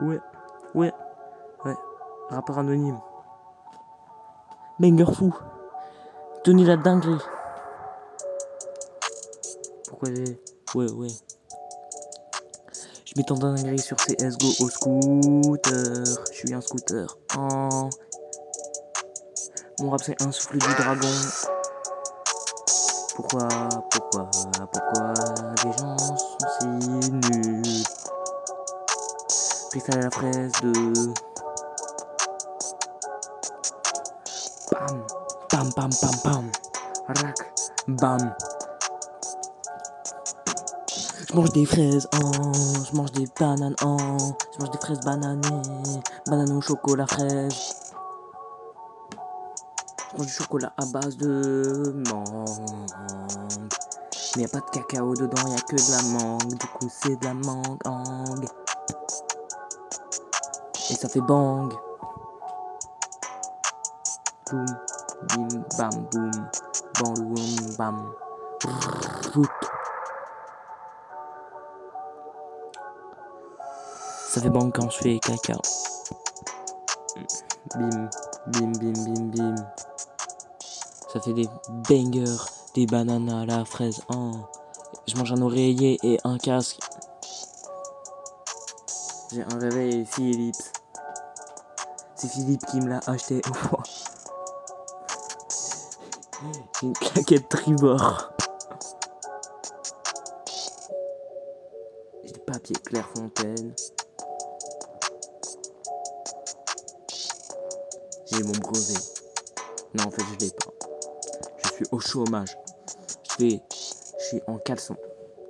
Ouais, ouais, ouais. Rappeur anonyme. Banger fou. Tony la dinguerie. Pourquoi j'ai. Ouais, ouais. Je m'étends dinguerie sur CSGO au scooter. Je suis un scooter. Mon rap c'est un souffle du dragon. Pourquoi, pourquoi, Freestyle à la fraise de... Bam, bam, bam, bam, bam, rac, bam. Je mange des fraises, oh, je mange des bananes, oh, je mange des fraises bananées, bananes au chocolat fraise. Je mange du chocolat à base de mangue. Mais y a pas de cacao dedans, y a que de la mangue. Du coup, c'est de la mangue. Et ça fait bang. Boum, bim, bam, boum. Bam, boum, bam. Ça fait bang quand je fais caca. Bim, bim, bim, bim, bim. Ça fait des bangers, des bananes à la fraise. Oh. Je mange un oreiller et un casque. J'ai un réveil Philips. C'est Philippe qui me l'a acheté. J'ai une claquette tribord. J'ai du papier Clairefontaine. J'ai mon brevet. Non, en fait, je l'ai pas. Je suis au chômage. Je. Je suis en caleçon.